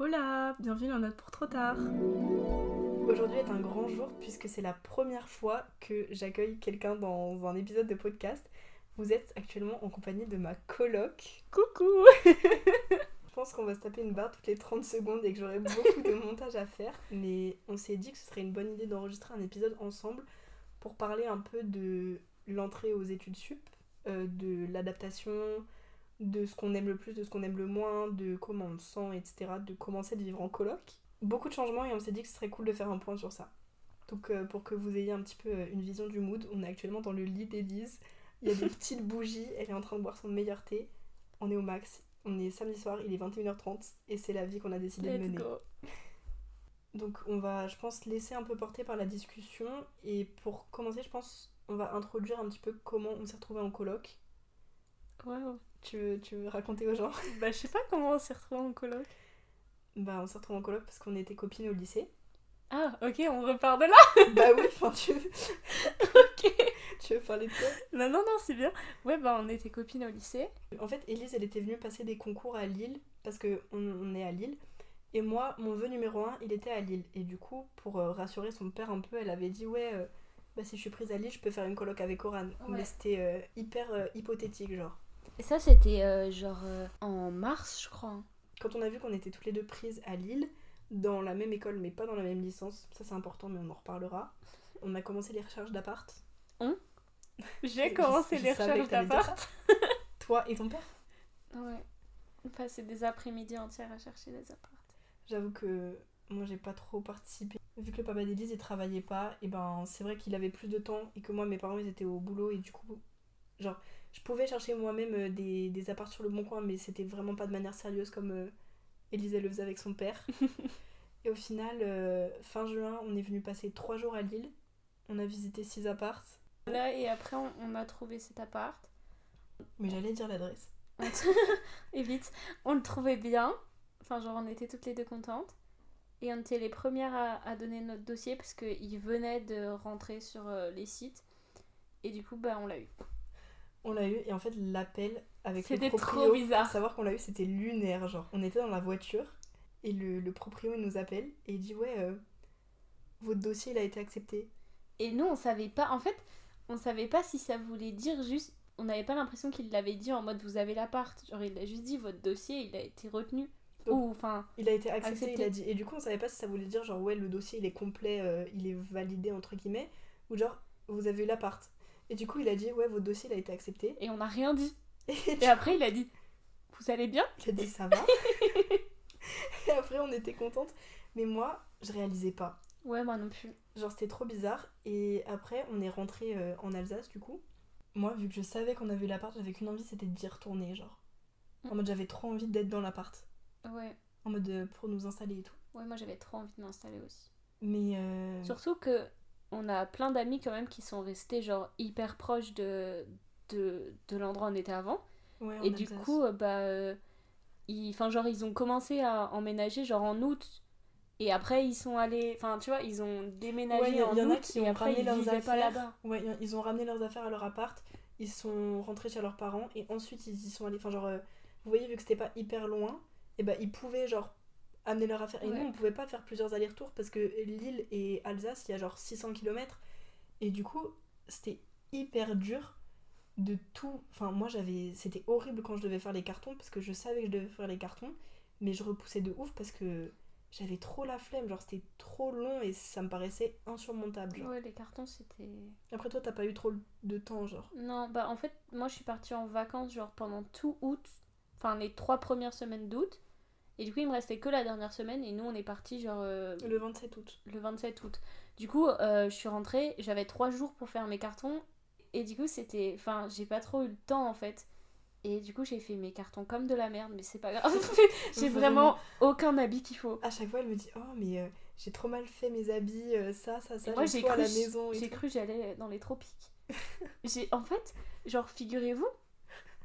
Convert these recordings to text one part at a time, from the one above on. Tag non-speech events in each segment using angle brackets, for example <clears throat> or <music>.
Hola, bienvenue dans Note pour trop tard. Aujourd'hui est un grand jour puisque c'est la première fois que j'accueille quelqu'un dans un épisode de podcast. Vous êtes actuellement en compagnie de ma coloc. Coucou <laughs> Je pense qu'on va se taper une barre toutes les 30 secondes et que j'aurai beaucoup de montage à faire. Mais on s'est dit que ce serait une bonne idée d'enregistrer un épisode ensemble pour parler un peu de l'entrée aux études sup, euh, de l'adaptation, de ce qu'on aime le plus, de ce qu'on aime le moins, de comment on le sent, etc. De commencer de vivre en coloc. Beaucoup de changements et on s'est dit que ce serait cool de faire un point sur ça. Donc euh, pour que vous ayez un petit peu euh, une vision du mood, on est actuellement dans le lit d'Elise. Il y a des <laughs> petites bougies, elle est en train de boire son meilleur thé. On est au max. On est samedi soir, il est 21h30 et c'est la vie qu'on a décidé de mener. go Donc on va, je pense, laisser un peu porter par la discussion. Et pour commencer, je pense, on va introduire un petit peu comment on s'est retrouvé en coloc. Wow. Tu veux, tu veux raconter aux gens <laughs> Bah je sais pas comment on s'est retrouvés en coloc. Bah on s'est retrové en coloc parce qu'on était copines au lycée. Ah ok, on repart de là <laughs> bah oui, enfin tu veux, <laughs> Ok tu veux parler de quoi? Non, non, non, c'est bien. Ouais, bah on était copines au lycée. En fait, Elise, elle était venue passer des concours à Lille parce que on, est à Lille. Et moi, mon vœu numéro 1, il était à Lille. Et du coup, pour euh, rassurer son père un peu, elle avait dit Ouais, euh, bah, si je suis prise à Lille, je peux faire une coloc avec Oran. Ouais. Mais c'était euh, hyper euh, hypothétique, genre. Et ça, c'était euh, genre euh, en mars, je crois. Quand on a vu qu'on était toutes les deux prises à Lille, dans la même école, mais pas dans la même licence, ça c'est important, mais on en reparlera. On a commencé les recherches d'appart. <laughs> J'ai Je- commencé je les recherches d'appart. <laughs> Toi et ton père? Ouais. On passait des après-midi entières à chercher des apparts. J'avoue que moi j'ai pas trop participé. Vu que le papa d'Élise il travaillait pas, et ben c'est vrai qu'il avait plus de temps et que moi mes parents ils étaient au boulot et du coup, genre, je pouvais chercher moi-même euh, des, des apparts sur le bon coin, mais c'était vraiment pas de manière sérieuse comme euh, elle le faisait avec son père. <laughs> et au final, euh, fin juin, on est venu passer trois jours à Lille. On a visité six apparts, Là, et après, on, on a trouvé cet appart. mais j'allais dire l'adresse. <laughs> Et vite, on le trouvait bien. Enfin, genre, on était toutes les deux contentes. Et on était les premières à, à donner notre dossier parce qu'il venait de rentrer sur euh, les sites. Et du coup, bah, on l'a eu. On l'a eu et en fait l'appel avec le C'était proprio, trop bizarre. savoir qu'on l'a eu c'était lunaire genre on était dans la voiture et le, le proprio il nous appelle et il dit ouais euh, votre dossier il a été accepté Et nous, on savait pas. En fait, on savait pas si ça voulait dire juste. On n'avait pas l'impression qu'il l'avait dit en mode vous avez l'appart. Genre, il a juste dit votre dossier, il a été retenu. Ou, enfin, il a été accepté, Accepté. il a dit et du coup on savait pas si ça voulait dire genre ouais le dossier il est complet euh, il est validé entre guillemets ou genre vous avez eu l'appart et du coup il a dit ouais votre dossier il a été accepté et on n'a rien dit. et Et après, il a dit vous allez bien? Il a dit ça va <laughs> et après on était contente mais moi je réalisais pas Ouais, moi non plus. Genre c'était trop bizarre et après on est rentré euh, en Alsace du coup. Moi vu que je savais qu'on avait eu l'appart j'avais qu'une envie c'était d'y retourner genre. En mode j'avais trop envie d'être dans l'appart. Ouais. En mode euh, pour nous installer et tout. Ouais, moi j'avais trop envie de m'installer aussi. Mais euh, Surtout que on a plein d'amis quand même qui sont restés genre hyper proches de, de, de l'endroit où on était avant. ouais, Et du coup, euh, bah, euh, ils, genre, ils ont commencé à emménager genre en août. Et après, ils sont allés, enfin, tu vois, ils ont déménagé Ouais, y a- en y en a août qui et ont après, ramené ils leurs vivaient pas là-bas. Ouais, y a- ils ont ramené leurs affaires à leur appart, ils sont rentrés chez leurs parents et ensuite ils y sont allés. Enfin genre euh, vous voyez vu que c'était pas hyper loin, et bah ils pouvaient genre amener leurs affaires. Et Ouais. nous on pouvait pas faire plusieurs allers-retours parce que Lille et Alsace il y a genre 600 km et du coup c'était hyper dur de tout. Enfin moi j'avais c'était horrible quand je devais faire les cartons parce que je savais que je devais faire les cartons, mais je repoussais de ouf parce que j'avais trop la flemme, genre c'était trop long et ça me paraissait insurmontable. Genre. Ouais, les cartons, c'était. Après toi t'as pas eu trop de temps genre. Non, bah, en fait, moi, je suis partie en vacances, genre, pendant tout août. Enfin, les trois premières semaines d'août. Et du coup, il me restait que la dernière semaine. Et nous, on est partis, genre, euh, Le 27 août. le 27 août. Du coup, euh, je suis rentrée, j'avais trois jours pour faire mes cartons. Et du coup, c'était. Enfin, j'ai pas trop eu le temps en fait. Et du coup, j'ai fait mes cartons comme de la merde, mais c'est pas grave. <laughs> <laughs> j'ai vraiment aucun habit qu'il faut. À chaque fois elle me dit oh mais euh, j'ai trop mal fait mes habits, euh, ça, ça, ça, Et moi, j'ai tout à cru, la maison. j'ai cru que j'allais dans les tropiques. <laughs> j'ai, en fait, genre, figurez-vous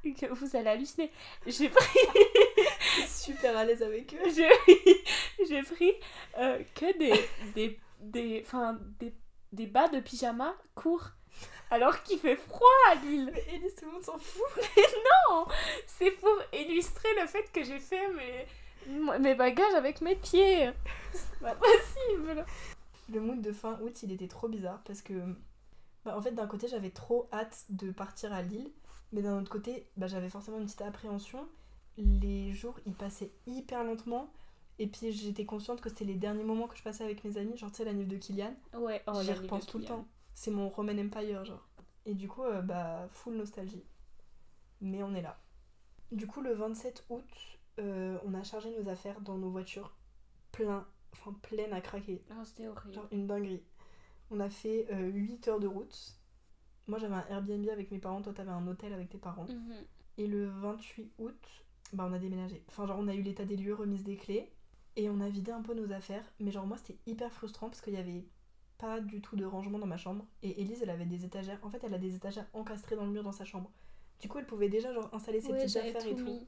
que vous allez halluciner. J'ai pris, <laughs> super à l'aise avec eux. j'ai, pris euh, que des, des, des, enfin, des, des bas de pyjama courts. Alors qu'il fait froid à Lille. Mais Elise, tout le monde s'en fout. <laughs> Non C'est pour illustrer le fait que j'ai fait mes, Mes bagages avec mes pieds. C'est pas possible. Le mood de fin août, il était trop bizarre parce que, bah, en fait, d'un côté, j'avais trop hâte de partir à Lille, mais d'un autre côté, bah, j'avais forcément une petite appréhension. Les jours, ils passaient hyper lentement, et puis j'étais consciente que c'était les derniers moments que je passais avec mes amis, genre, tu sais, la nif de Kylian. Ouais, oh, J'y nuit repense tout le temps. C'est mon Roman Empire, genre. Et du coup, euh, bah, full nostalgie. Mais on est là. Du coup, le 27 août, euh, on a chargé nos affaires dans nos voitures, plein, enfin pleines à craquer. Oh, c'était horrible. Genre une dinguerie. On a fait 8 heures de route. Moi, j'avais un Airbnb avec mes parents, toi, t'avais un hôtel avec tes parents. Mhm. Et le 28 août, bah, on a déménagé. Enfin, genre, on a eu l'état des lieux, remise des clés. Et on a vidé un peu nos affaires. Mais genre, moi, c'était hyper frustrant parce qu'il y avait pas du tout de rangement dans ma chambre. Et Elise, elle avait des étagères. En fait, elle a des étagères encastrées dans le mur dans sa chambre. Du coup, elle pouvait déjà, genre, installer ses Ouais, petites affaires et tout. mis.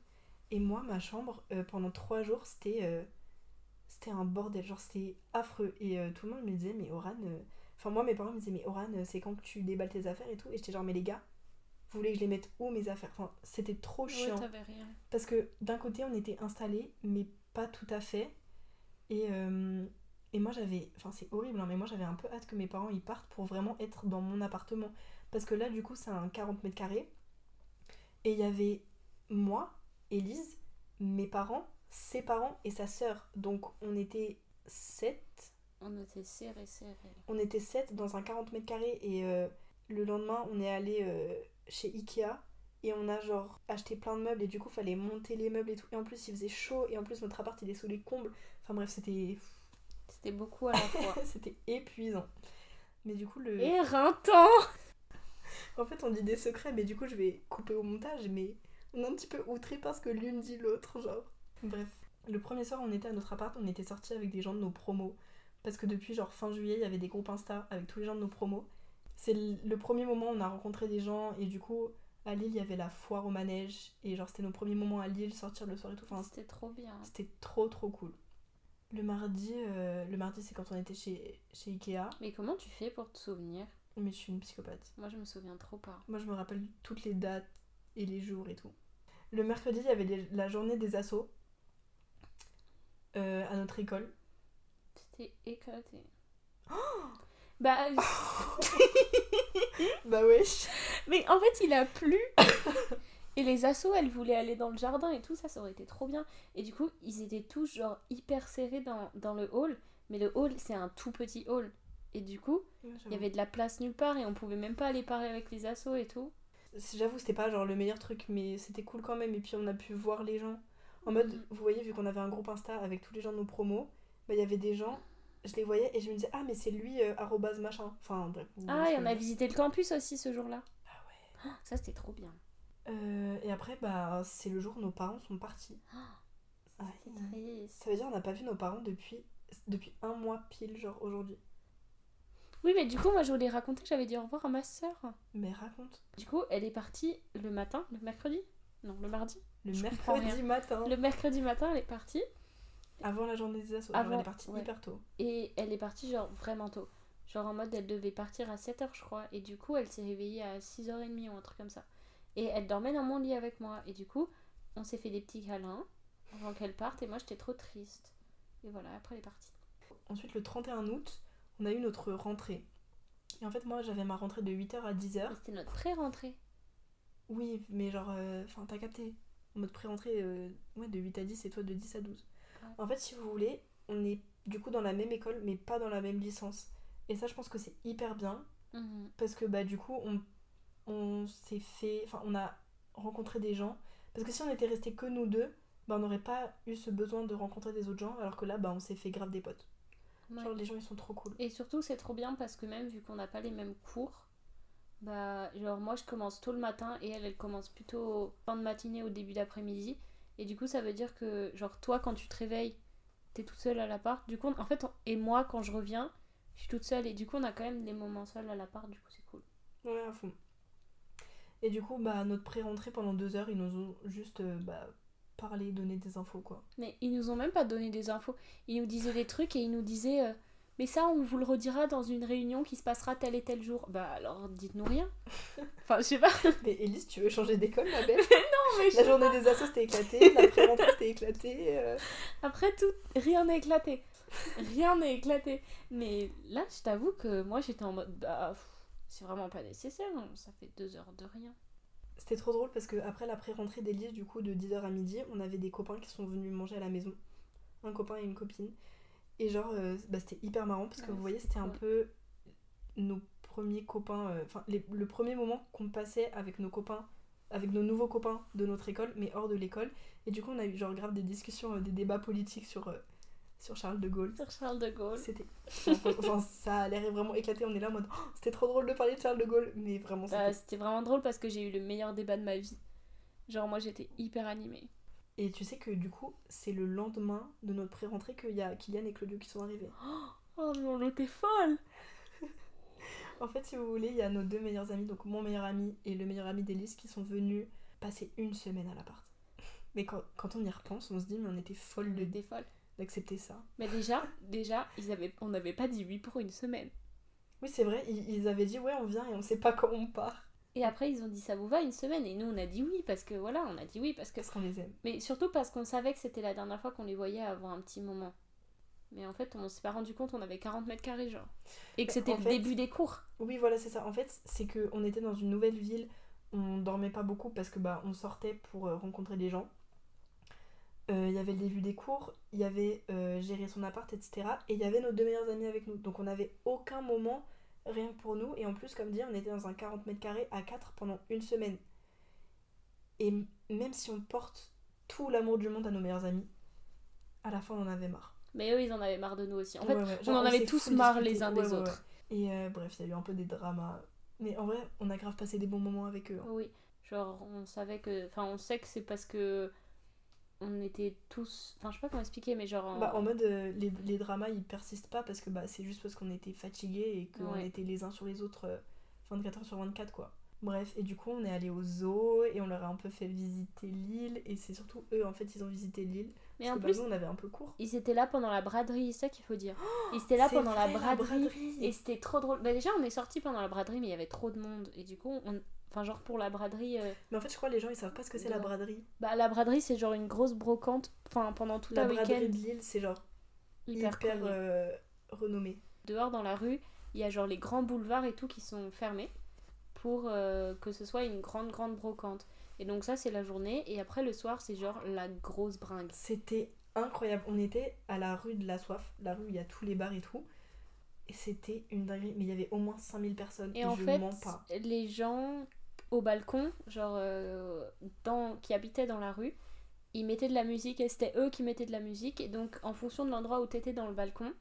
Et moi, ma chambre, euh, pendant trois jours, c'était euh, c'était un bordel. Genre, c'était affreux. Et euh, tout le monde me disait, mais Oran. Enfin, moi, mes parents me disaient, mais Oran, c'est quand que tu déballes tes affaires et tout. Et j'étais genre, mais les gars, vous voulez que je les mette où mes affaires? Enfin, c'était trop Ouais, chiant. t'avais rien. Parce que d'un côté, on était installés, mais pas tout à fait. Et, euh, et moi, j'avais. Enfin, c'est horrible, hein, mais moi, j'avais un peu hâte que mes parents ils partent pour vraiment être dans mon appartement. Parce que là, du coup, c'est un 40 mètres carrés. Et il y avait moi, Élise, mes parents, ses parents et sa sœur. Donc, on était 7. On était serré, serré. On était 7 dans un 40 mètres carrés. Et euh, le lendemain, on est allé euh, chez Ikea. Et on a genre acheté plein de meubles et du coup fallait monter les meubles et tout. Et en plus il faisait chaud et en plus notre appart il est sous les combles. Enfin bref c'était C'était beaucoup à la fois. <laughs> c'était épuisant. Mais du coup le... Éreintant <laughs> En fait on dit des secrets mais du coup je vais couper au montage mais on est un petit peu outré parce que l'une dit l'autre genre. Bref. Le premier soir on était à notre appart, on était sortis avec des gens de nos promos. Parce que depuis genre fin juillet il y avait des groupes Insta avec tous les gens de nos promos. C'est le premier moment où on a rencontré des gens et du coup à Lille il y avait la foire au manège et genre c'était nos premiers moments à Lille, sortir le soir et tout. Enfin, C'était trop bien. c'était trop trop cool. Le mardi, euh, le mardi c'est quand on était chez, chez Ikea. Mais comment tu fais pour te souvenir? Mais je suis une psychopathe. Moi, je me souviens trop pas. Moi je me rappelle toutes les dates et les jours et tout. Le mercredi il y avait les- la journée des assos euh, à notre école. C'était éclaté. Bah, <laughs> Bah wesh mais en fait, il a plu. Et les assos, elles voulaient aller dans le jardin et tout, ça, ça aurait été trop bien. Et du coup, ils étaient tous genre hyper serrés dans, dans le hall. Mais le hall, c'est un tout petit hall. Et du coup, il y avait de la place nulle part et on pouvait même pas aller parler avec les assos et tout. J'avoue c'était pas genre le meilleur truc mais c'était cool quand même et puis on a pu voir les gens. En mode, Mhm. vous voyez, vu qu'on avait un groupe Insta avec tous les gens de nos promos, bah il y avait des gens, je les voyais et je me disais, ah mais c'est lui, euh, arrobase machin. Enfin bref. Ah, et on a visité le campus aussi ce jour-là. Ah ouais. Ah, Ça, c'était trop bien. Euh, et après, bah c'est le jour où nos parents sont partis. Ouais. C'était triste. Ça veut dire qu'on n'a pas vu nos parents depuis, depuis un mois pile, genre aujourd'hui. Oui, mais du coup, moi, je voulais raconter que j'avais dit au revoir à ma soeur. Mais raconte. Du coup, elle est partie le matin, le mercredi? Non, le mardi? Le Je mercredi matin, Le mercredi matin, elle est partie. Avant la journée des assos, Avant, elle est partie ouais. hyper tôt. Et elle est partie, genre, vraiment tôt. Genre, en mode, elle devait partir à 7h, je crois. Et du coup, elle s'est réveillée à 6h30 ou un truc comme ça. Et elle dormait dans mon lit avec moi. Et du coup, on s'est fait des petits câlins avant qu'elle parte. Et moi, j'étais trop triste. Et voilà, après, elle est partie. Ensuite, le 31 août, on a eu notre rentrée. Et en fait, moi, j'avais ma rentrée de 8h à 10h. Mais C'était notre pré-rentrée. Oui, mais genre, euh, enfin, t'as capté. En mode pré-rentrée, euh, ouais, de 8 à 10 et toi de 10 à 12. En fait, si vous voulez, on est du coup dans la même école, mais pas dans la même licence. Et ça, je pense que c'est hyper bien. Mhm. Parce que, bah, du coup, on, on s'est fait. Enfin, on a rencontré des gens. Parce que si on était resté que nous deux, bah, on n'aurait pas eu ce besoin de rencontrer des autres gens. Alors que là, bah, on s'est fait grave des potes. Ouais. Genre, les gens, ils sont trop cool. Et surtout, c'est trop bien parce que même vu qu'on n'a pas les mêmes cours, bah, genre, moi je commence tôt le matin et elle, elle commence plutôt fin de matinée au début d'après-midi. Et du coup, ça veut dire que, genre, toi, quand tu te réveilles, t'es toute seule à l'appart. Du coup, en fait, on- et moi, quand je reviens, je suis toute seule. Et du coup, on a quand même des moments seuls à l'appart. Du coup, c'est cool. Ouais, à fond. Et du coup, bah, notre pré-rentrée pendant deux heures, ils nous ont juste euh, bah, parlé, donné des infos, quoi. Mais ils nous ont même pas donné des infos. Ils nous disaient des trucs et ils nous disaient, euh, mais ça, on vous le redira dans une réunion qui se passera tel et tel jour. Bah alors, dites-nous rien. <laughs> enfin, je sais pas. <laughs> Mais Elise, tu veux changer d'école, ma belle? <laughs> Non, mais je La sais journée des assos, c'était éclaté, l'après-rentrée, c'était éclaté. euh. Après tout, rien n'est éclaté. Rien n'est éclaté. Mais là, je t'avoue que moi, j'étais en mode, bah, c'est vraiment pas nécessaire. hein. Ça fait deux heures de rien. C'était trop drôle parce que après l'après-rentrée d'Elise, du coup, de 10h à midi, on avait des copains qui sont venus manger à la maison. Un copain et une copine. Et genre, euh, bah, c'était hyper marrant parce que Ouais, vous voyez, c'était un peu nos premiers copains, euh, enfin, le premier moment qu'on passait avec nos copains, avec nos nouveaux copains de notre école, mais hors de l'école. Et du coup, on a eu genre grave des discussions, euh, des débats politiques sur, sur Charles de Gaulle. Sur Charles de Gaulle. C'était. Enfin, ça a l'air vraiment éclaté. On est là en mode. Oh, c'était trop drôle de parler de Charles de Gaulle. Mais vraiment, Bah, c'était. c'était vraiment drôle parce que j'ai eu le meilleur débat de ma vie. Genre, moi, j'étais hyper animée. Et tu sais que du coup, c'est le lendemain de notre pré-rentrée qu'il y a Kylian et Claudio qui sont arrivés. Oh, mais on était folle <laughs> En fait, si vous voulez, il y a nos deux meilleurs amis, donc mon meilleur ami et le meilleur ami d'Élise, qui sont venus passer une semaine à l'appart. <laughs> Mais quand, quand on y repense, on se dit, mais on était folle de- folle. d'accepter ça. Mais déjà, déjà, ils avaient, on n'avait pas dit oui pour une semaine. Oui, c'est vrai, ils, ils avaient dit, ouais, on vient et on sait pas <laughs> quand on part. Et après, ils ont dit ça vous va une semaine? Et nous, on a dit oui parce que voilà, on a dit oui parce que. Parce qu'on les aime. Mais surtout parce qu'on savait que c'était la dernière fois qu'on les voyait avant un petit moment. Mais en fait, on s'est pas rendu compte, on avait 40 mètres carrés, genre. Et que Mais c'était le fait- début des cours. Oui, voilà, c'est ça. En fait, c'est que on était dans une nouvelle ville, on dormait pas beaucoup parce que bah on sortait pour euh, rencontrer des gens. Euh, Il y avait le début des cours, il y avait euh, gérer son appart, etc. Et il y avait nos deux meilleurs amis avec nous. Donc on n'avait aucun moment rien que pour nous. Et en plus, comme dit, on était dans un 40 mètres carrés à 4 pendant une semaine. Et même si on porte tout l'amour du monde à nos meilleurs amis, à la fin on en avait marre. Mais eux, ils en avaient marre de nous aussi. En fait, Ouais, ouais, on en avait tous marre les uns Ouais, des autres. Et euh, bref, il y a eu un peu des dramas. Mais en vrai, on a grave passé des bons moments avec eux. hein. Oui, genre on savait que, enfin on sait que c'est parce que on était tous, enfin je sais pas comment expliquer, mais genre en- Bah, en mode, euh, les, les dramas ils persistent pas parce que bah, c'est juste parce qu'on était fatigués et qu'on Ouais. était les uns sur les autres euh, 24 heures sur 24 quoi. Bref, et du coup on est allé au zoo et on leur a un peu fait visiter l'île et c'est surtout eux en fait ils ont visité l'île. mais Parce en que plus bah, nous on avait un peu court. ils étaient là pendant la braderie, c'est ça qu'il faut dire. Ils étaient là pendant la vrai, braderie, et c'était trop drôle. Bah déjà on est sorti pendant la braderie mais il y avait trop de monde et du coup on, enfin genre pour la braderie, euh, Mais en fait je crois les gens ils savent pas ce que c'est la braderie. bah la braderie c'est genre une grosse brocante, enfin pendant tout La un braderie week-end de l'île c'est genre hyper, hyper, euh, renommé. dehors dans la rue, il y a genre les grands boulevards et tout qui sont fermés pour euh, que ce soit une grande grande brocante. Et donc ça c'est la journée et après le soir c'est genre la grosse bringue. C'était incroyable. On était à la rue de la soif, la rue où il y a tous les bars et tout. Et c'était une dinguerie. Mais il y avait au moins 5000 personnes. Et, Et, en je fait, mens pas. les gens au balcon, genre euh, dans, qui habitaient dans la rue, ils mettaient de la musique et c'était eux qui mettaient de la musique. Et donc en fonction de l'endroit où t'étais dans le balcon,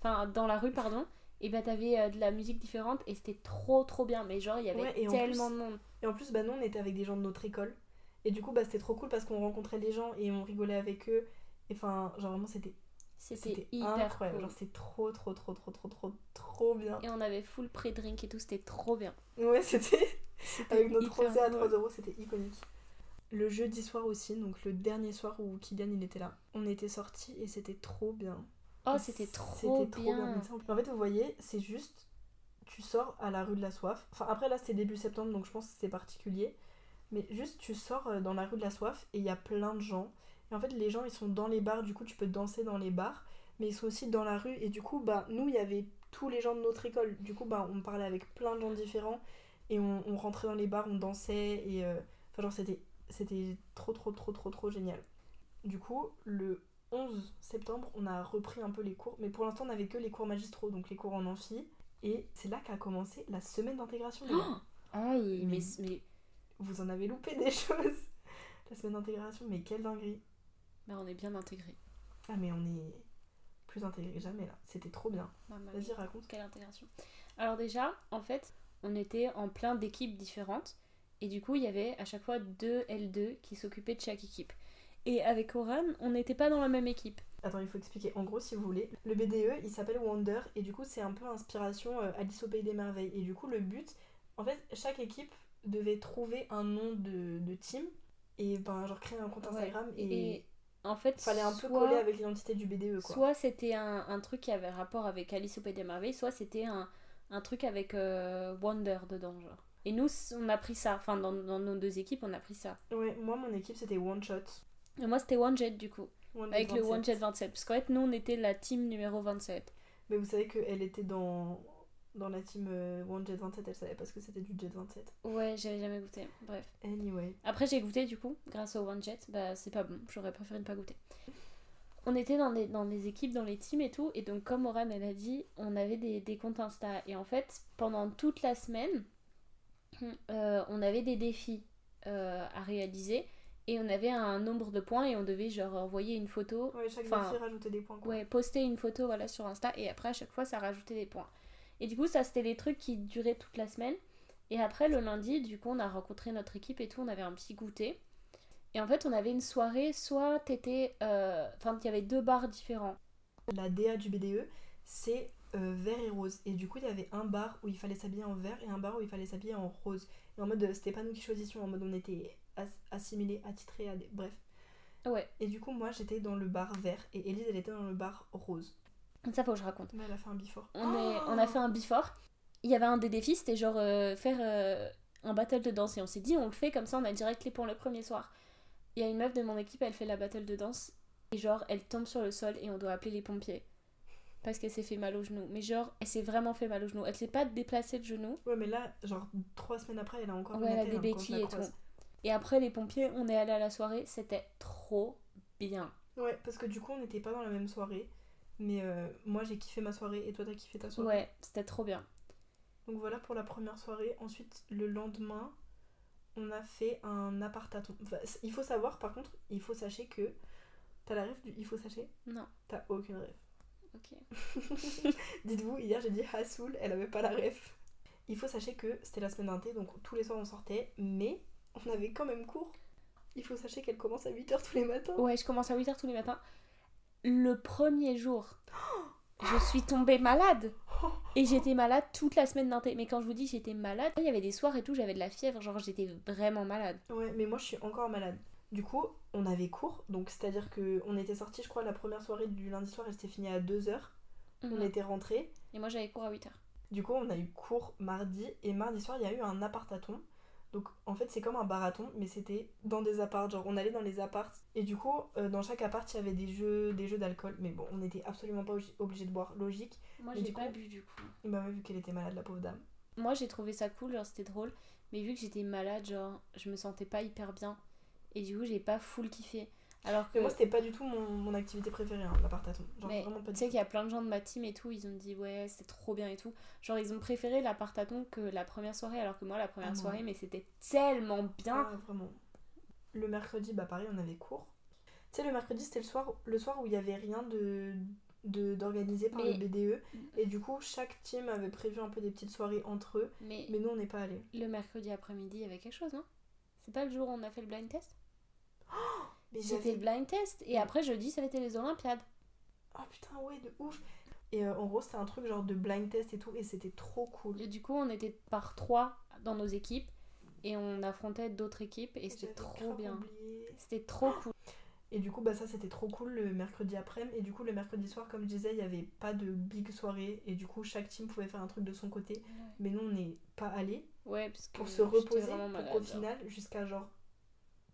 enfin dans la rue pardon, et bah t'avais euh, de la musique différente et c'était trop trop bien. Mais genre il y avait Ouais, tellement plus- de monde. Et en plus, bah, nous, on était avec des gens de notre école. Et du coup, bah, c'était trop cool parce qu'on rencontrait les gens et on rigolait avec eux. Et enfin, genre vraiment, c'était C'était hyper incroyable. cool. Genre, c'était trop, trop, trop, trop, trop, trop, trop bien. Et on avait full pré-drink et tout, c'était trop bien. Ouais, c'était. Avec notre rosé à drôle. 3 euros, c'était iconique. Le jeudi soir aussi, donc le dernier soir où Kylian il était là, on était sortis et c'était trop bien. Oh, c'était trop, C'était bien. En fait, vous voyez, c'est juste, tu sors à la rue de la soif. Enfin, après là, c'était début septembre, donc je pense que c'était particulier. Mais juste, tu sors euh, dans la rue de la soif et il y a plein de gens. Et en fait, les gens, ils sont dans les bars, du coup, tu peux danser dans les bars. Mais ils sont aussi dans la rue. Et du coup, bah, nous, il y avait tous les gens de notre école. Du coup, bah, on parlait avec plein de gens différents. Et on, on rentrait dans les bars, on dansait. Et euh, enfin, genre, c'était, c'était trop, trop, trop, trop, trop génial. Du coup, le 11 septembre, on a repris un peu les cours. Mais pour l'instant, on n'avait que les cours magistraux, donc les cours en amphi. Et c'est là qu'a commencé la semaine d'intégration. <gasps> Aïe, mais, Vous en avez loupé des <laughs> choses. La semaine d'intégration, mais quelle dinguerie. mais on est bien intégrés. Ah, mais on est plus intégrés que jamais là. C'était trop bien. Maman. Vas-y, raconte. Quelle intégration. Alors déjà, en fait, on était en plein d'équipes différentes. Et du coup, il y avait à chaque fois deux L2 qui s'occupaient de chaque équipe. Et avec Oran, on n'était pas dans la même équipe. Attends, il faut expliquer. En gros, si vous voulez, le BDE, il s'appelle Wonder. Et du coup, c'est un peu inspiration euh, Alice au Pays des Merveilles. Et du coup, le but, en fait, chaque équipe devait trouver un nom de, de team. Et ben, genre créer un compte Ouais. Instagram. Et, Et en fait, Fallait un peu coller avec l'identité du BDE quoi. Soit c'était un, un truc qui avait rapport avec Alice au Pays des Merveilles, soit c'était un, un truc avec euh, Wonder dedans, genre. Et nous, on a pris ça. Enfin, dans, dans nos deux équipes, on a pris ça. Ouais, moi mon équipe c'était One Shot. Et moi, c'était One Jet, du coup. One Avec le 27. One Jet 27. Parce qu'en fait, nous, on était la team numéro 27. Mais vous savez qu'elle était dans, dans la team euh, One Jet 27, elle savait pas ce que c'était du Jet 27. Ouais, j'avais jamais goûté. Bref. Anyway. Après, j'ai goûté, du coup, grâce au One Jet. Bah, c'est pas bon. J'aurais préféré ne pas goûter. On était dans des, dans des équipes, dans les teams et tout. Et donc, comme Oran, elle a dit, on avait des, des comptes Insta. Et en fait, pendant toute la semaine, <clears throat> euh, on avait des défis euh, à réaliser. Et on avait un nombre de points et on devait genre envoyer une photo Ouais, chaque défi rajoutait des points quoi. Ouais, poster une photo voilà, sur Insta et après à chaque fois ça rajoutait des points. Et du coup, ça c'était des trucs qui duraient toute la semaine. Et après le lundi, du coup, on a rencontré notre équipe et tout, on avait un petit goûter. Et en fait, on avait une soirée, soit t'étais. euh, Enfin, il y avait deux bars différents. La DA du BDE, c'est euh, vert et rose. Et du coup, il y avait un bar où il fallait s'habiller en vert et un bar où il fallait s'habiller en rose. Et en mode, euh, c'était pas nous qui choisissions, en mode on était as- assimilés, attitrés à des. Bref. Ouais, Et du coup, moi j'étais dans le bar vert et Elise elle était dans le bar rose. ça faut que je raconte. Mais elle a fait un before. On, est, on a fait un before. Il y avait un des défis, c'était genre euh, faire euh, un battle de danse. Et on s'est dit, on le fait comme ça, on a direct les points le premier soir. Il y a une meuf de mon équipe, elle fait la battle de danse. Et genre, elle tombe sur le sol et on doit appeler les pompiers. Parce qu'elle s'est fait mal au genou. Mais genre, elle s'est vraiment fait mal au genou. Elle s'est pas déplacée de genou. Ouais, mais là, genre trois semaines après, elle a encore Ouais, une elle a ATM, des béquilles et tout. Et après, les pompiers, on est allé à la soirée. C'était trop bien. Ouais, parce que du coup, on n'était pas dans la même soirée. Mais euh, moi j'ai kiffé ma soirée et toi t'as kiffé ta soirée. Ouais, c'était trop bien. Donc voilà pour la première soirée. Ensuite, le lendemain, on a fait un apartaton. Enfin, il faut savoir, par contre, il faut sachez que. T'as la ref du il faut sachez? Non, T'as aucune ref. ok. <laughs> Dites-vous, hier j'ai dit Hassoul, elle avait pas la ref. Il faut sachez que c'était la semaine d'inté, donc tous les soirs on sortait, mais on avait quand même cours. Il faut sachez qu'elle commence à 8h tous les matins. Ouais, je commence à 8h tous les matins. Le premier jour, je suis tombée malade. Et j'étais malade toute la semaine d'inté. Mais quand je vous dis j'étais malade, il y avait des soirs et tout, j'avais de la fièvre, genre j'étais vraiment malade. Ouais, mais moi je suis encore malade. Du coup, on avait cours, donc c'est-à-dire que on était sortis, je crois, la première soirée du lundi soir, elle s'était finie à 2h. On Mhm. était rentrés. Et moi j'avais cours à 8h. Du coup, on a eu cours mardi, et mardi soir, il y a eu un apartaton. Donc en fait, c'est comme un barathon, mais c'était dans des apparts. Genre, on allait dans les apparts, et du coup, euh, dans chaque appart, il y avait des jeux, des jeux d'alcool. Mais bon, on n'était absolument pas obligé- de boire, logique. Moi j'ai du pas coup- bu du coup. Et bah, ouais, vu qu'elle était malade, la pauvre dame. Moi j'ai trouvé ça cool, genre c'était drôle. Mais vu que j'étais malade, genre je me sentais pas hyper bien. Et du coup j'ai pas full kiffé. Alors que. Moi, c'était pas du tout mon, mon activité préférée, hein, l'apartaton. Genre, Mais vraiment pas tu sais qu'il y a plein de gens de ma team et tout, ils ont dit ouais, c'est trop bien et tout. Genre, ils ont préféré l'apartaton que la première soirée, alors que moi, la première Ah soirée, mais c'était tellement bien. Ah, vraiment. Le mercredi, bah pareil, on avait cours. Tu sais, le mercredi, c'était le soir, le soir où il y avait rien de d'organisé par Mais- le BDE. Et du coup, chaque team avait prévu un peu des petites soirées entre eux. Mais, Mais nous, on n'est pas allés. le mercredi après-midi, il y avait quelque chose, non? C'est pas le jour où on a fait le blind test? Mais C'était le blind test. Et après, jeudi, ça avait été les Olympiades. Oh putain, ouais, de ouf. Et euh, en gros, c'était un truc genre de blind test et tout. Et c'était trop cool. Et du coup, on était par trois dans nos équipes. Et on affrontait d'autres équipes. Et c'était trop bien. C'était trop cool. Et du coup, bah ça, c'était trop cool le mercredi après-midi. Et du coup, le mercredi soir, comme je disais, il n'y avait pas de big soirée. Et du coup, chaque team pouvait faire un truc de son côté. Mais nous, on n'est pas allés. Ouais, parce que pour se reposer pour qu'au genre. final jusqu'à genre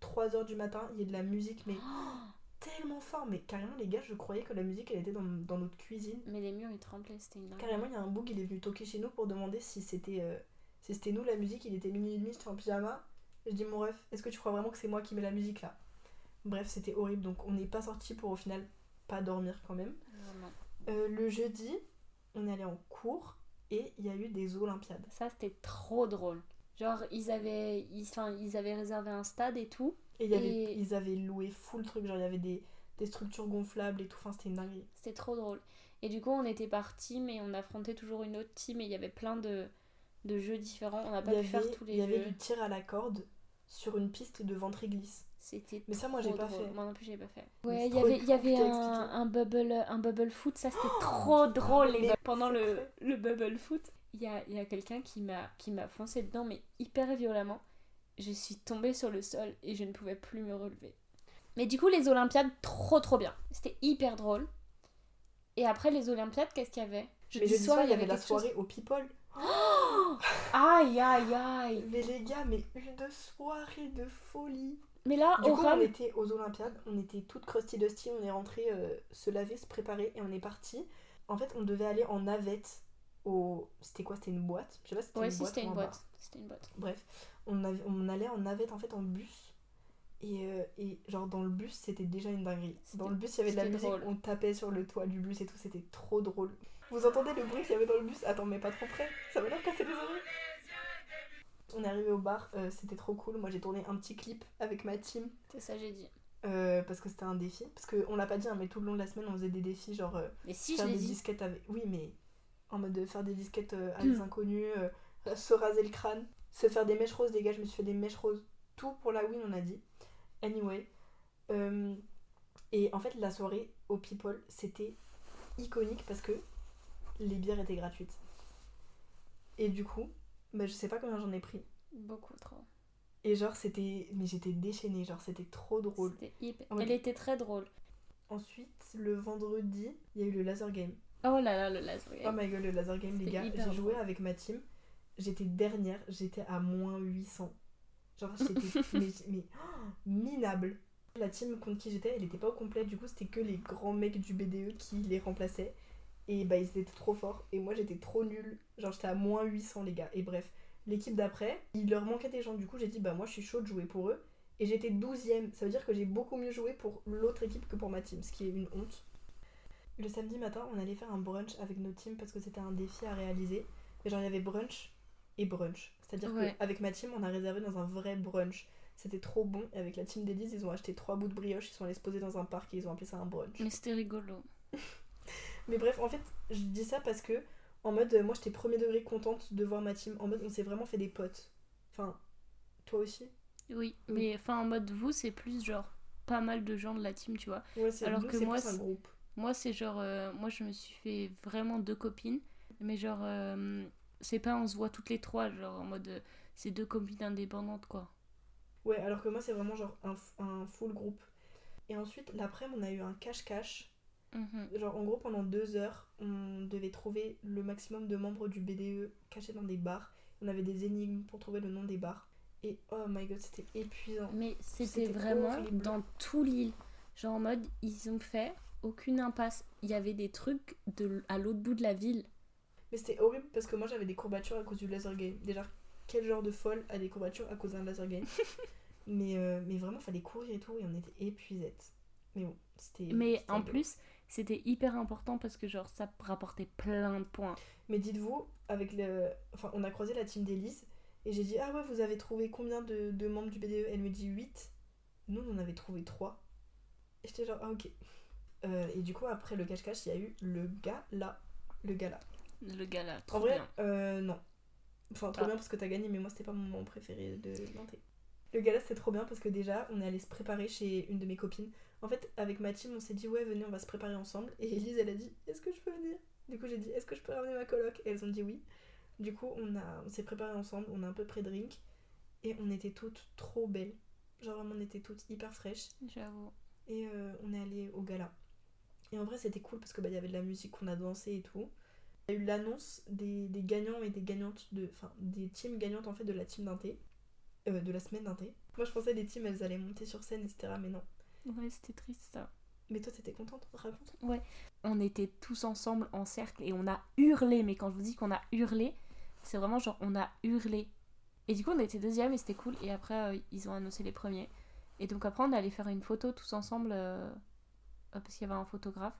3h du matin il y ait de la musique mais <gasps> tellement fort. Mais carrément les gars je croyais que la musique elle était dans, dans notre cuisine. Mais les murs, ils tremblaient, c'était une carrément il y a un boug il est venu toquer chez nous pour demander si c'était euh, si c'était nous la musique. Il était minuit et demi j'étais en pyjama. Je dis mon ref est-ce que tu crois vraiment que c'est moi qui mets la musique là? Bref c'était horrible. Donc on n'est pas sorti pour au final pas dormir quand même. Euh, le jeudi on est allé en cours et il y a eu des olympiades. Ça, c'était trop drôle. Genre, ils avaient, ils, ils avaient réservé un stade et tout. Et, il y avait, Et- ils avaient loué full truc, genre il y avait des, des structures gonflables et tout, enfin c'était une dinguerie. C'était trop drôle. Et du coup, on était par team et on affrontait toujours une autre team et il y avait plein de, de jeux différents. On n'a Il pas y pu faire tous il les y avait jeux. du tir à la corde sur une piste de ventre-glisse. C'était Mais ça, moi, j'ai pas fait. Moi non plus, j'ai pas fait. Ouais, il y avait, il y avait un, un bubble, un bubble foot. Ça, c'était trop drôle, les. Pendant le, le bubble foot, il y a, y a quelqu'un qui m'a, qui m'a foncé dedans, mais hyper violemment. Je suis tombée sur le sol et je ne pouvais plus me relever. Mais du coup, les Olympiades, trop trop bien. C'était hyper drôle. Et après les Olympiades, qu'est-ce qu'il y avait? Mais jeudi soir, il y avait la soirée au People. <gasps> Aïe aïe aïe Mais les gars, mais une soirée de folie. Mais là, Du au coup, on était aux Olympiades, on était toutes crusty dusty, on est rentré euh, se laver, se préparer et on est parti. En fait, on devait aller en navette au. C'était quoi C'était une boîte? Je sais pas si c'était Ouais, une si, boîte. une un boîte. une boîte. Bref, on, avait- on allait en navette en fait en bus. Et, euh, et genre dans le bus, c'était déjà une dinguerie. Dans le bus, il y avait de la musique, drôle. on tapait sur le toit du bus et tout, c'était trop drôle. Vous entendez le bruit qu'il y avait dans le bus? Attends, mais pas trop près, ça va leur casser les oreilles. On est arrivé au bar, euh, c'était trop cool. Moi j'ai tourné un petit clip avec ma team C'est ça, j'ai dit. euh, parce que c'était un défi. Parce qu'on l'a pas dit, hein, mais tout le long de la semaine on faisait des défis, genre Mais si, faire des dit. disquettes avec. Oui, mais en mode de faire des disquettes euh, à des inconnus, euh, se raser le crâne, se faire des mèches roses, les gars, je me suis fait des mèches roses. Tout pour la win, on a dit. Anyway. Euh, et en fait, la soirée au People, c'était iconique parce que les bières étaient gratuites. Et du coup, bah, je sais pas combien j'en ai pris. Beaucoup trop. Et genre, c'était. Mais j'étais déchaînée, genre, c'était trop drôle. C'était hyper. Elle était très drôle. Ensuite, le vendredi, il y a eu le laser game. Oh là là, le laser Oh game. my god, le laser game, les gars. J'ai joué avec ma team. J'étais dernière, j'étais à moins 800. Genre, j'étais <laughs> mais, mais, oh, minable. La team contre qui j'étais, elle était pas au complet. Du coup, c'était que les grands mecs du BDE qui les remplaçaient. Et bah, ils étaient trop forts. Et moi, j'étais trop nulle. Genre, j'étais à moins 800, les gars. Et bref, l'équipe d'après, il leur manquait des gens. Du coup, j'ai dit, bah, moi, je suis chaud de jouer pour eux. Et j'étais 12ème. Ça veut dire que j'ai beaucoup mieux joué pour l'autre équipe que pour ma team, ce qui est une honte. Le samedi matin, on allait faire un brunch avec nos teams parce que c'était un défi à réaliser. Et genre, il y avait brunch et brunch. C'est-à-dire Ouais. qu'avec ma team, on a réservé dans un vrai brunch. C'était trop bon. Et avec la team d'Élise, ils ont acheté trois bouts de brioche, ils sont allés se poser dans un parc et ils ont appelé ça un brunch. Mais c'était rigolo. <laughs> Mais bref, en fait, je dis ça parce que, en mode, euh, moi j'étais premier degré contente de voir ma team. En mode, on s'est vraiment fait des potes. Enfin, toi aussi? Oui, mais enfin en mode vous, c'est plus genre pas mal de gens de la team, tu vois. Ouais, c'est Alors nous, que moi, un groupe. Moi, c'est genre. euh, moi, je me suis fait vraiment deux copines. Mais genre. euh, c'est pas on se voit toutes les trois, genre en mode. euh, c'est deux copines indépendantes, quoi. Ouais, alors que moi, c'est vraiment genre un, un full groupe. Et ensuite, l'après-midi, on a eu un cache-cache. Mhm. Genre, en gros, pendant deux heures, on devait trouver le maximum de membres du BDE cachés dans des bars. On avait des énigmes pour trouver le nom des bars. Et oh my god, c'était épuisant. Mais c'était C'était vraiment horrible. dans tout l'île. Genre en mode, ils ont fait aucune impasse. Il y avait des trucs de, à l'autre bout de la ville. Mais c'était horrible parce que moi, j'avais des courbatures à cause du laser game. Déjà, quel genre de folle a des courbatures à cause d'un laser game <laughs> mais, euh, mais vraiment, fallait courir et tout, et on était épuisettes. Mais bon, c'était. Mais en plus, c'était hyper important parce que genre ça rapportait plein de points. Mais dites-vous, avec le. Enfin, on a croisé la team d'Elise et j'ai dit Ah ouais, vous avez trouvé combien de, de membres du BDE Elle me dit 8. Nous, on en avait trouvé 3. Et j'étais genre Ah ok. Euh, et du coup, après le cache-cache, il y a eu le gala. Le gala. Le gars là, trop En vrai, bien. euh, non. Enfin, trop Ah. bien parce que t'as gagné, mais moi, c'était pas mon moment préféré de l'inté. Le gala, c'était trop bien parce que déjà, on est allé se préparer chez une de mes copines. En fait, avec ma team, on s'est dit, ouais, venez, on va se préparer ensemble. Et Elise, elle a dit, est-ce que je peux venir? Du coup, j'ai dit, est-ce que je peux ramener ma coloc? Et elles ont dit oui. Du coup, on, a, on s'est préparé ensemble, on a un peu pris drink. Et on était toutes trop belles. Genre, vraiment, on était toutes hyper fraîches. J'avoue. Et euh, on est allé au gala. Et en vrai, c'était cool parce que bah, y avait de la musique, qu'on a dansé et tout. Il y a eu l'annonce des, des gagnants et des gagnantes de. Enfin, des teams gagnantes en fait de la team d'inté. Euh, de la semaine d'inté. Moi, je pensais les teams elles allaient monter sur scène, etc. Mais non. Ouais, c'était triste ça. Mais toi, t'étais contente? Raconte. On était tous ensemble en cercle et on a hurlé. Mais quand je vous dis qu'on a hurlé, c'est vraiment genre on a hurlé. Et du coup, on était deuxième et c'était cool. Et après, euh, ils ont annoncé les premiers. Et donc après, on allait faire une photo tous ensemble euh, parce qu'il y avait un photographe.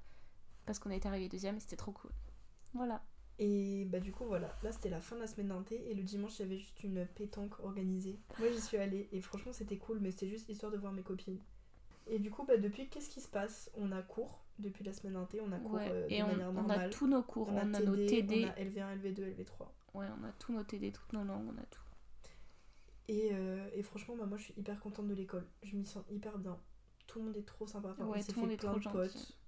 Parce qu'on était arrivé deuxième et c'était trop cool. Voilà. Et bah, du coup, voilà. Là, c'était la fin de la semaine d'inté. Et le dimanche, il y avait juste une pétanque organisée. Moi, j'y suis allée. Et franchement, c'était cool. Mais c'était juste histoire de voir mes copines. Et du coup, bah, depuis, qu'est-ce qui se passe? On a cours. Depuis la semaine d'inté, on a cours Ouais. euh, de et on, manière on normale. a tous nos cours. On, a, nos TD. on a LV1, LV2, LV3. Ouais, on a tous nos TD, toutes nos langues, on a tout. Et, euh, et franchement, bah, moi je suis hyper contente de l'école. Je m'y sens hyper bien. Tout le monde est trop sympa. Enfin, Ouais, on s'est fait plein trop de gentil. potes.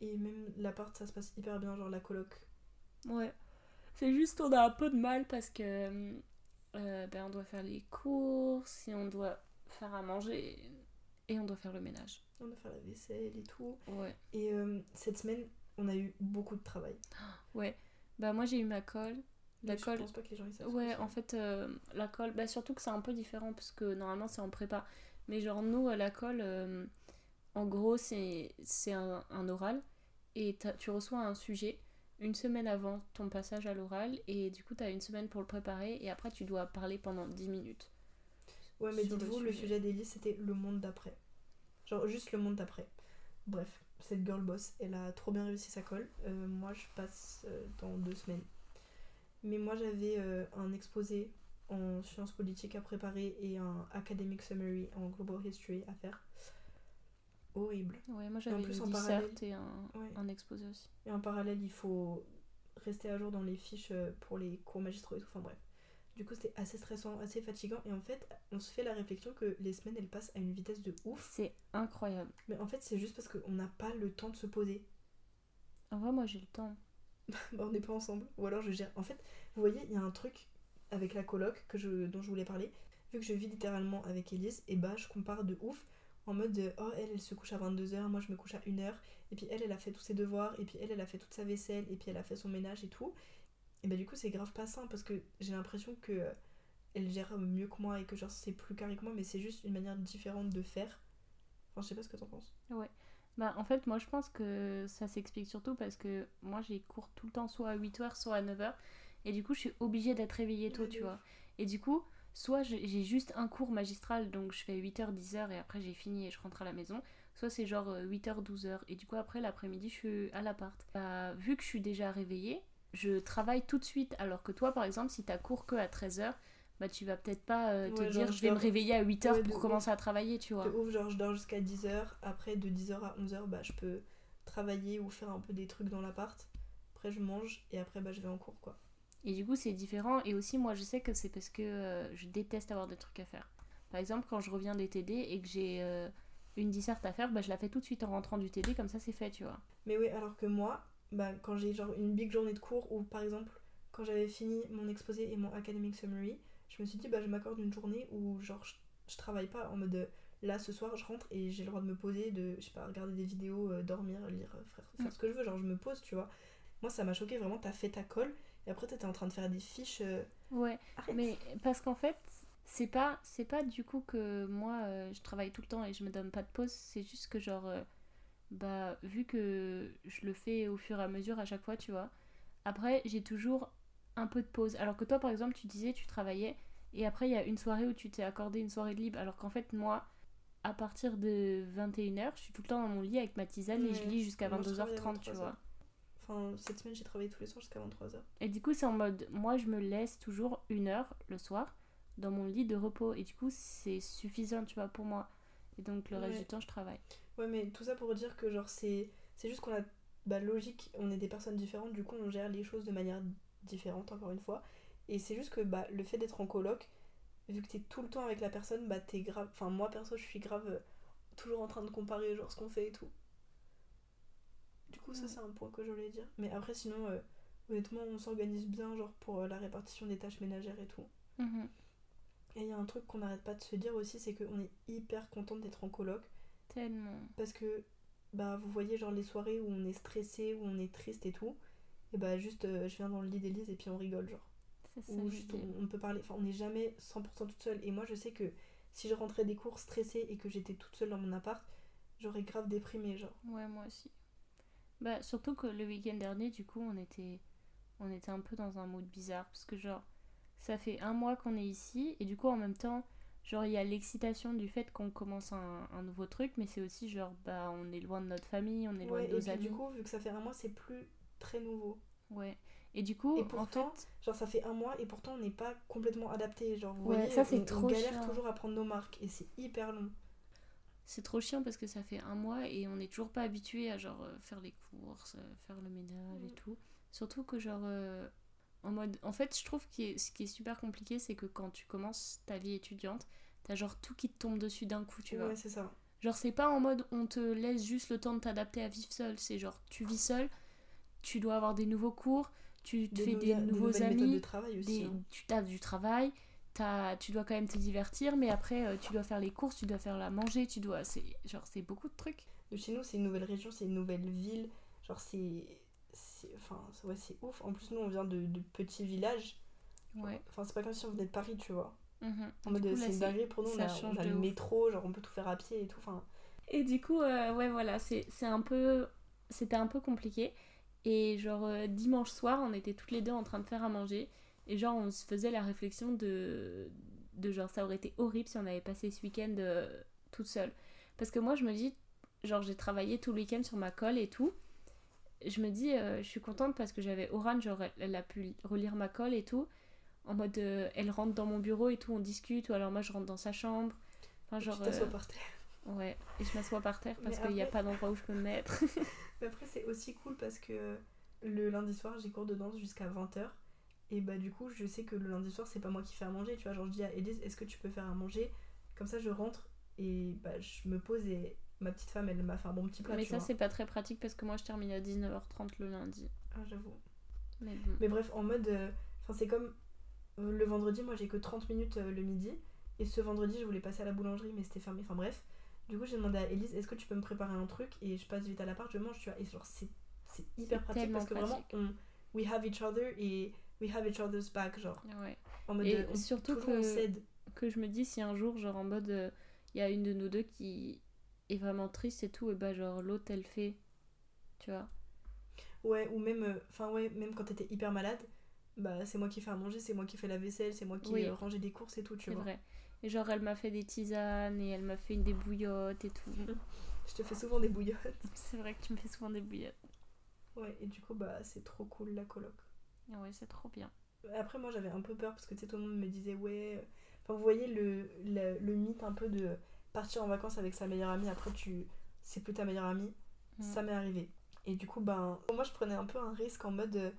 Et même l'appart, ça se passe hyper bien, genre la coloc. Ouais. C'est juste on a un peu de mal parce que euh, ben, on doit faire les courses et on doit faire à manger. Et on doit faire le ménage. On doit faire la vaisselle et tout. Ouais. Et euh, cette semaine, on a eu beaucoup de travail. <gasps> Ouais. Bah, moi, j'ai eu ma colle. La Mais colle. Je pense pas que les gens ils savent. Ouais, en fait, euh, la colle, bah, surtout que c'est un peu différent parce que normalement c'est en prépa. Mais genre, nous, à la colle, euh, en gros, c'est c'est un, un oral et tu reçois un sujet une semaine avant ton passage à l'oral et du coup, tu as une semaine pour le préparer et après, tu dois parler pendant 10 minutes. Ouais, mais le dites-vous, le sujet. sujet d'Élise c'était le monde d'après. Genre juste le monde d'après. Bref, cette girl boss, elle a trop bien réussi sa colle. Euh, moi, je passe euh, dans deux semaines. Mais moi, j'avais un exposé en sciences politiques à préparer et un academic summary en global history à faire. Horrible. Ouais, moi j'avais plus, une en parallèle- et un, Ouais. un exposé aussi. Et en parallèle, il faut rester à jour dans les fiches euh, pour les cours magistraux et tout. Enfin bref. Du coup, c'était assez stressant, assez fatigant. Et en fait, on se fait la réflexion que les semaines, elles passent à une vitesse de ouf. C'est incroyable. Mais en fait, c'est juste parce qu'on n'a pas le temps de se poser. En vrai, moi j'ai le temps. <laughs> Bah, on n'est pas ensemble. Ou alors je gère. En fait, vous voyez, il y a un truc avec la coloc que je, dont je voulais parler. Vu que je vis littéralement avec Elise, et bah je compare de ouf. En mode de, oh elle, elle se couche à 22h, moi je me couche à 1h. Et puis elle, elle a fait tous ses devoirs. Et puis elle, elle a fait toute sa vaisselle. Et puis elle a fait son ménage et tout. Et bah du coup, c'est grave pas sain parce que j'ai l'impression que euh, elle gère mieux que moi et que genre c'est plus carré que moi. Mais c'est juste une manière différente de faire. Enfin, je sais pas ce que t'en penses. Bah, en fait, moi je pense que ça s'explique surtout parce que moi j'ai cours tout le temps soit à 8h, soit à 9h. Et du coup, je suis obligée d'être réveillée tôt, tu vois. Et du coup, soit j'ai juste un cours magistral, donc je fais 8h, 10h et après j'ai fini et je rentre à la maison. Soit c'est genre 8h, 12h. Et du coup, après l'après-midi, je suis à l'appart. Bah, vu que je suis déjà réveillée, je travaille tout de suite. Alors que toi, par exemple, si t'as cours que à 13h, bah tu vas peut-être pas euh, te Ouais, dire genre, je vais me réveiller à 8h Ouais, de pour ouf. commencer à travailler, tu vois. De ouf, genre je dors jusqu'à 10h, après de 10h à 11h, bah je peux travailler ou faire un peu des trucs dans l'appart. Après je mange et après bah je vais en cours quoi. Et du coup, c'est différent. Et aussi, moi, je sais que c'est parce que euh, je déteste avoir des trucs à faire. Par exemple, quand je reviens des TD et que j'ai euh, une disserte à faire, bah, je la fais tout de suite en rentrant du TD, comme ça, c'est fait, tu vois. Mais oui, alors que moi, bah quand j'ai genre une big journée de cours ou par exemple quand j'avais fini mon exposé et mon academic summary, je me suis dit bah je m'accorde une journée où genre je, je travaille pas en mode euh, là ce soir je rentre et j'ai le droit de me poser, de je sais pas regarder des vidéos, euh, dormir, lire, faire, faire Mm. ce que je veux, genre je me pose tu vois. Moi ça m'a choqué vraiment, t'as fait ta colle et après t'étais en train de faire des fiches. euh, Ouais, Arrête. mais parce qu'en fait, c'est pas, c'est pas du coup que moi, euh, je travaille tout le temps et je me donne pas de pause. C'est juste que, genre, euh, bah, vu que je le fais au fur et à mesure à chaque fois, tu vois. Après, j'ai toujours un peu de pause. Alors que toi, par exemple, tu disais, tu travaillais et après, il y a une soirée où tu t'es accordé une soirée de libre. Alors qu'en fait, moi, à partir de 21h, je suis tout le temps dans mon lit avec ma tisane et je lis jusqu'à Moi, je travaille à 22h30, tu 23h. vois. Enfin cette semaine j'ai travaillé tous les soirs jusqu'à 23h. Et du coup, c'est en mode, moi, je me laisse toujours une heure le soir dans mon lit de repos. Et du coup, c'est suffisant, tu vois, pour moi. Et donc, le reste du temps, je travaille. Ouais, mais tout ça pour dire que, genre, c'est c'est juste qu'on a. Bah, logique, on est des personnes différentes, du coup, on gère les choses de manière différente, encore une fois. Et c'est juste que, bah, le fait d'être en coloc, vu que t'es tout le temps avec la personne, bah, t'es grave. Enfin, moi, perso, je suis grave euh, toujours en train de comparer, genre, ce qu'on fait et tout. Du coup, ça, c'est un point que je voulais dire. Mais après, sinon, euh, honnêtement, on s'organise bien, genre, pour euh, la répartition des tâches ménagères et tout. Mhm. Et il y a un truc qu'on n'arrête pas de se dire aussi, c'est qu'on est hyper content d'être en coloc. Tellement. Parce que, bah, vous voyez, genre les soirées où on est stressé, où on est triste et tout, et bah, juste, euh, je viens dans le lit d'Élise et puis on rigole, genre. C'est ça. Ou juste, on, on peut parler. Enfin, on n'est jamais 100% toute seule. Et moi, je sais que si je rentrais des cours stressée et que j'étais toute seule dans mon appart, j'aurais grave déprimé, genre. Ouais, moi aussi. Bah, surtout que le week-end dernier, du coup, on était, on était un peu dans un mood bizarre. Parce que, genre, ça fait un mois qu'on est ici. Et du coup, en même temps, genre, il y a l'excitation du fait qu'on commence un, un nouveau truc. Mais c'est aussi, genre, bah, on est loin de notre famille, on est loin Ouais, de et nos puis amis. du coup, vu que ça fait un mois, c'est plus très nouveau. Ouais. Et du coup, Et en pourtant, fait, Genre, ça fait un mois et pourtant, on n'est pas complètement adapté. Genre, vous Ouais, voyez, ça, on- on, trop galère chiant. toujours à prendre nos marques et c'est hyper long. C'est trop chiant parce que ça fait un mois et on n'est toujours pas habitué à genre euh, faire les courses, euh, faire le ménage et Mhm. tout. Surtout que genre euh, en mode en fait, je trouve que ce qui est super compliqué, c'est que quand tu commences ta vie étudiante, t'as genre tout qui te tombe dessus d'un coup, tu vois. ouais, c'est ça. Genre c'est pas en mode on te laisse juste le temps de t'adapter à vivre seul, c'est genre tu vis seul, tu dois avoir des nouveaux cours, tu te fais des nouveaux- de amis, travail aussi. des- hein. tu as du travail, tu dois quand même te divertir, mais après, euh, tu dois faire les courses, tu dois faire la manger, tu dois. C'est genre, c'est beaucoup de trucs. De chez nous, c'est une nouvelle région, c'est une nouvelle ville. Genre, c'est. c'est- Enfin, ouais, c'est ouf. En plus, nous, on vient de, de petits villages. Ouais. Enfin, c'est pas comme si on venait de Paris, tu vois. Mhm. En mode, là, c'est une dinguerie pour nous. On a, on a le ouf. métro, genre, on peut tout faire à pied et tout. Enfin, Et du coup, euh, ouais, voilà, c'est c'est un peu. C'était un peu compliqué. Et genre, euh, dimanche soir, on était toutes les deux en train de faire à manger. Et genre, on se faisait la réflexion de. de genre, ça aurait été horrible si on avait passé ce week-end euh, toute seule. Parce que moi, je me dis, genre, j'ai travaillé tout le week-end sur ma colle et tout. Je me dis, euh, je suis contente parce que j'avais Oran, genre, elle, a pu relire ma colle et tout. En mode, euh, elle rentre dans mon bureau et tout, on discute, ou alors moi je rentre dans sa chambre. Enfin, genre. tu t'assois euh, par terre. Ouais, et je m'assois par terre parce qu'il n'y a pas d'endroit où je peux me mettre. <laughs> Mais après, c'est aussi cool parce que le lundi soir, j'ai cours de danse jusqu'à 20h. Et bah, du coup, je sais que le lundi soir, c'est pas moi qui fais à manger. Tu vois, genre, je dis à Elise, est-ce que tu peux faire à manger? Comme ça, je rentre et bah, je me pose et ma petite femme, elle m'a fait un bon petit plat. Mais tu ça, vois. c'est pas très pratique parce que moi je termine à 19h30 le lundi. Ah, j'avoue. Mais bon. Mais bref, en mode. euh, Enfin, c'est comme euh, le vendredi, moi j'ai que 30 minutes euh, le midi. Et ce vendredi, je voulais passer à la boulangerie, mais c'était fermé. Enfin, bref. Du coup, j'ai demandé à Elise, est-ce que tu peux me préparer un truc? Et je passe vite à l'appart, je mange, tu vois. Et genre, c'est c'est hyper C'est pratique parce que vraiment, on, we have each other et we have each other's back, genre. Ouais. En mode. Et euh, on- surtout toujours on que- s'aide. Que je me dis si un jour, genre en mode, euh, il y a une de nous deux qui est vraiment triste et tout, et bah genre l'autre elle fait. Tu vois Ouais, ou même. euh, Enfin, ouais, même quand t'étais hyper malade, bah c'est moi qui fais à manger, c'est moi qui fais la vaisselle, c'est moi qui Oui. euh, rangeais des courses et tout, tu C'est vois. vrai. Et genre elle m'a fait des tisanes et elle m'a fait des bouillottes et tout. <laughs> Je te fais souvent des bouillottes. c'est vrai que tu me fais souvent des bouillottes. Ouais, et du coup, bah c'est trop cool la coloc. Ouais, c'est trop bien. Après, moi j'avais un peu peur parce que tu sais, tout le monde me disait, ouais. Enfin, vous voyez le, le, le mythe un peu de partir en vacances avec sa meilleure amie, après tu. C'est plus ta meilleure amie. Mm. Ça m'est arrivé. Et du coup, ben. Moi je prenais un peu un risque en mode.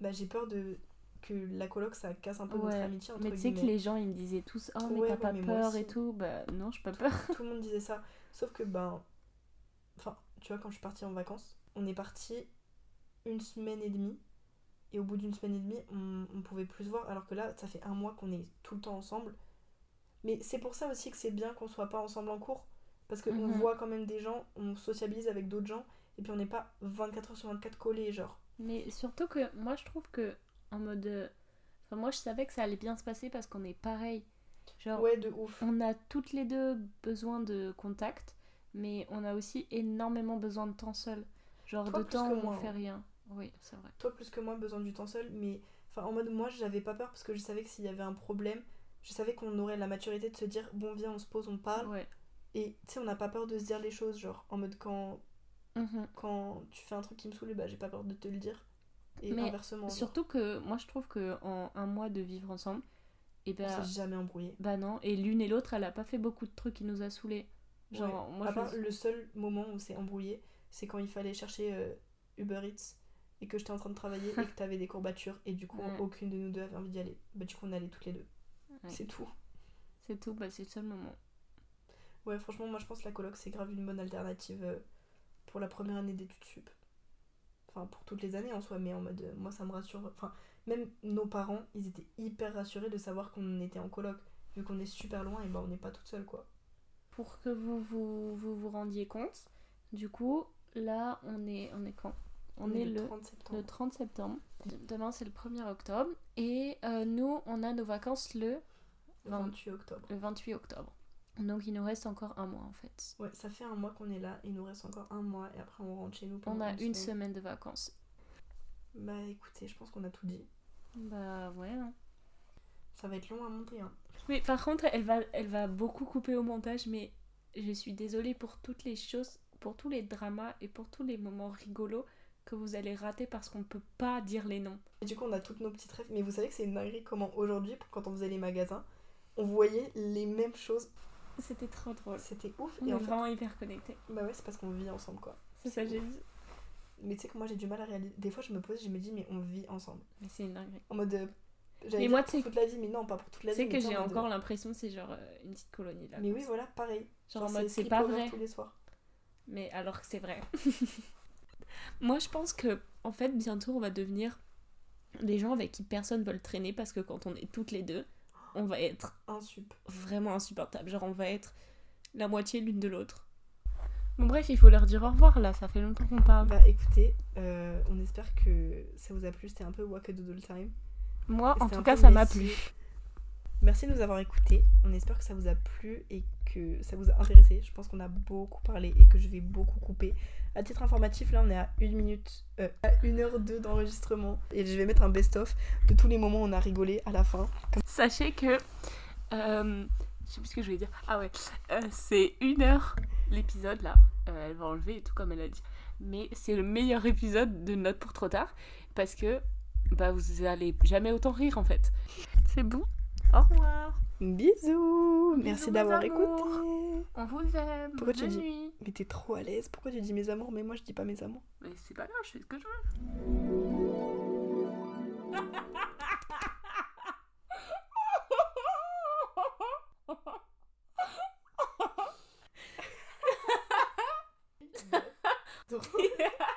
Bah j'ai peur de. Que la coloc ça casse un peu notre Ouais, amitié entre Mais tu sais que les gens ils me disaient tous Oh, mais Ouais, t'as ouais, pas mais peur et tout. Bah non, j'ai pas peur. <laughs> Tout le monde disait ça. Sauf que, ben. Enfin, tu vois, quand je suis partie en vacances, on est parti une semaine et demie. Et au bout d'une semaine et demie, on, on pouvait plus se voir. Alors que là, ça fait un mois qu'on est tout le temps ensemble. Mais c'est pour ça aussi que c'est bien qu'on soit pas ensemble en cours. Parce qu'on Mhm. voit quand même des gens, on sociabilise avec d'autres gens. Et puis on n'est pas 24 heures sur 24 collés, genre. Mais surtout que moi je trouve que en mode. euh, Enfin, moi je savais que ça allait bien se passer parce qu'on est pareil. Genre, Ouais, de ouf. on a toutes les deux besoin de contact, mais on a aussi énormément besoin de temps seul. Genre Toi, de temps où on moi, fait hein. rien. Oui, c'est vrai. Toi plus que moi, besoin du temps seul. Mais enfin, en mode, moi, j'avais pas peur parce que je savais que s'il y avait un problème, je savais qu'on aurait la maturité de se dire, bon, viens, on se pose, on parle. Ouais. Et tu sais, on n'a pas peur de se dire les choses, genre en mode quand, Mhm. quand tu fais un truc qui me saoule, bah j'ai pas peur de te le dire. Et Mais inversement, genre, Surtout que moi je trouve que en un mois de vivre ensemble, et on ben s'est jamais embrouillé. bah non, et l'une et l'autre elle a pas fait beaucoup de trucs qui nous a saoulés. Genre Ouais. moi à je part le seul moment où c'est embrouillé, c'est quand il fallait chercher euh, Uber Eats et que j'étais en train de travailler et que <laughs> t'avais des courbatures et du coup Ouais. aucune de nous deux avait envie d'y aller. Bah du coup on allait toutes les deux. Ouais. C'est tout. c'est tout, bah c'est le seul moment. Ouais franchement moi je pense que la coloc c'est grave une bonne alternative euh, pour la première année d'études sup. Enfin pour toutes les années en soi mais en mode euh, moi ça me rassure. Enfin même nos parents ils étaient hyper rassurés de savoir qu'on était en coloc. Vu qu'on est super loin et bah on n'est pas toute seule quoi. Pour que vous vous, vous vous rendiez compte, du coup là on est on est quand? On, est, le 30 septembre. le 30 septembre. Demain c'est le 1er octobre et euh, nous on a nos vacances le, 28 octobre. le 28 octobre. Donc il nous reste encore un mois en fait. Ouais, ça fait un mois qu'on est là, il nous reste encore un mois et après on rentre chez nous. On a une semaine. semaine de vacances. Bah écoutez, je pense qu'on a tout dit. Bah ouais. hein. Ça va être long à monter. Hein. Mais par contre, elle va, elle va beaucoup couper au montage, mais je suis désolée pour toutes les choses, pour tous les dramas et pour tous les moments rigolos que vous allez rater parce qu'on peut pas dire les noms. Et du coup, on a toutes nos petites rêves. Mais vous savez que c'est une dinguerie comment aujourd'hui, quand on faisait les magasins, on voyait les mêmes choses. C'était trop drôle. C'était ouf. On Et est en fait, vraiment hyper connectés. bah ouais, c'est parce qu'on vit ensemble quoi. C'est ça, j'ai dit. Mais tu sais que moi j'ai du mal à réaliser. Des fois, je me pose, je me dis, mais on vit ensemble. Mais c'est une dinguerie. En mode. euh, Mais moi, pour tu sais- toute la vie, mais non, pas pour toute la Tu vie. sais que tu j'ai en mode, encore l'impression que c'est genre euh, une petite colonie là. Mais oui, ça. voilà, pareil. Genre en Genre, mode c'est pas vrai. tous les soirs. Mais alors que c'est vrai. <laughs> Moi, je pense que, en fait, bientôt, on va devenir des gens avec qui personne veut traîner parce que quand on est toutes les deux, on va être Insup. vraiment insupportable. Genre, on va être la moitié l'une de l'autre. Bon, bref, il faut leur dire au revoir là, ça fait longtemps qu'on parle. Bah écoutez, euh, on espère que ça vous a plu. C'était un peu Wakadoodle Time. Moi, en tout cas, ça m'a plu. Merci de nous avoir écoutés. On espère que ça vous a plu et que ça vous a intéressé. Je pense qu'on a beaucoup parlé et que je vais beaucoup couper. À titre informatif, là, on est à une minute, euh, à une heure deux d'enregistrement. Et je vais mettre un best-of de tous les moments où on a rigolé à la fin. Sachez que. euh, je sais plus ce que je voulais dire. Ah ouais, euh, c'est une heure l'épisode là. Euh, elle va enlever et tout comme elle a dit. Mais c'est le meilleur épisode de Note pour trop tard parce que bah vous allez jamais autant rire en fait. C'est bon? Au revoir. Bisous Merci d'avoir écouté. On vous aime. Pourquoi tu Bonne dis- nuit. Mais t'es trop à l'aise. Pourquoi tu dis mes amours Mais moi, je dis pas mes amours? Mais c'est pas grave, je fais ce que je veux. <laughs>